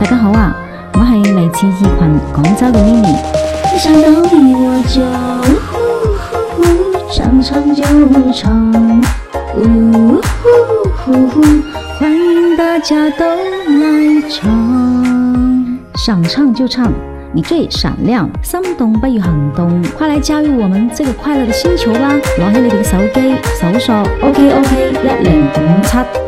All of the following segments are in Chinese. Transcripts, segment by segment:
大家好啊，我系嚟自二群广州嘅咪咪。想到你我就想唱就唱，欢迎大家都来唱。想唱就唱，你最闪亮，心动不如行动，快来加入我们这个快乐的星球吧！攞起你哋嘅手机搜索 OK OK 一零五七。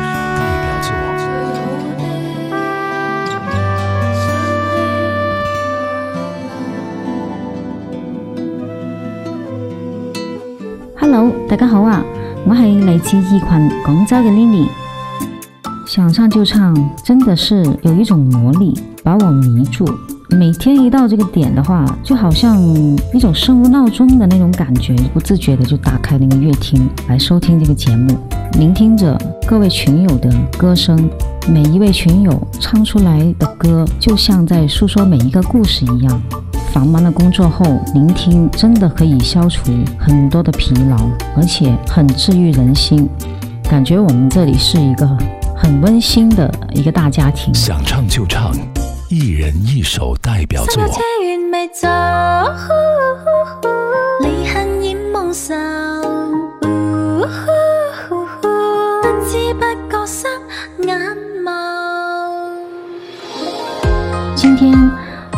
Hello，大家好啊！我系嚟自一群广州嘅 Lily。想唱就唱，真的是有一种魔力把我迷住。每天一到这个点的话，就好像一种生物闹钟的那种感觉，不自觉的就打开那个乐听来收听这个节目，聆听着各位群友的歌声，每一位群友唱出来的歌，就像在诉说每一个故事一样。繁忙的工作后，聆听真的可以消除很多的疲劳，而且很治愈人心。感觉我们这里是一个很温馨的一个大家庭。想唱就唱，一人一首代表作。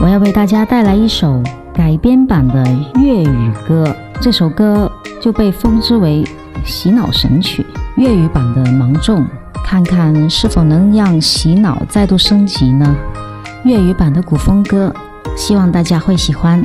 我要为大家带来一首改编版的粤语歌，这首歌就被称之为“洗脑神曲”粤语版的《芒种》，看看是否能让洗脑再度升级呢？粤语版的古风歌，希望大家会喜欢。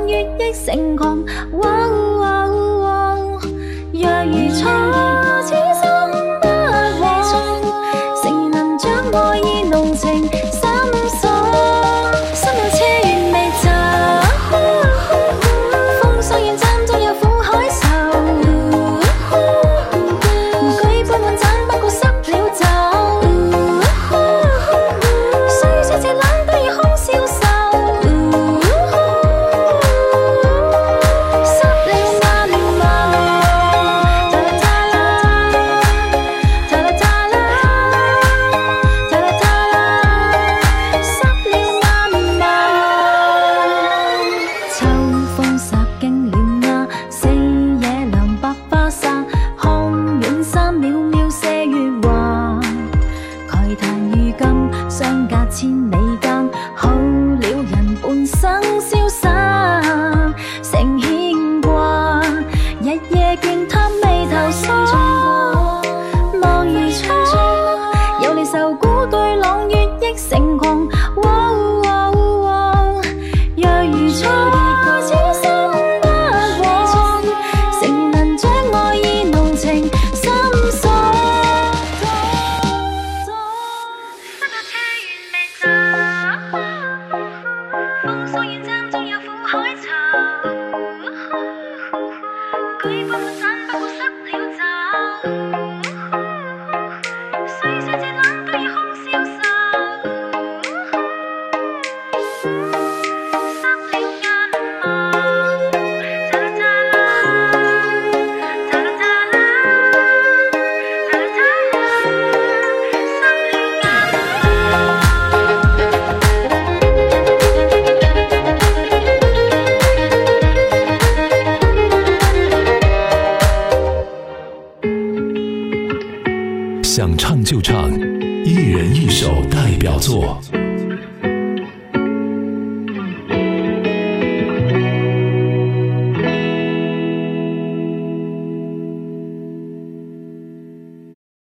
对朗月忆成狂。哇哇哇若如初，此心不枉。诚能将爱意浓情 想唱就唱，一人一首代表作。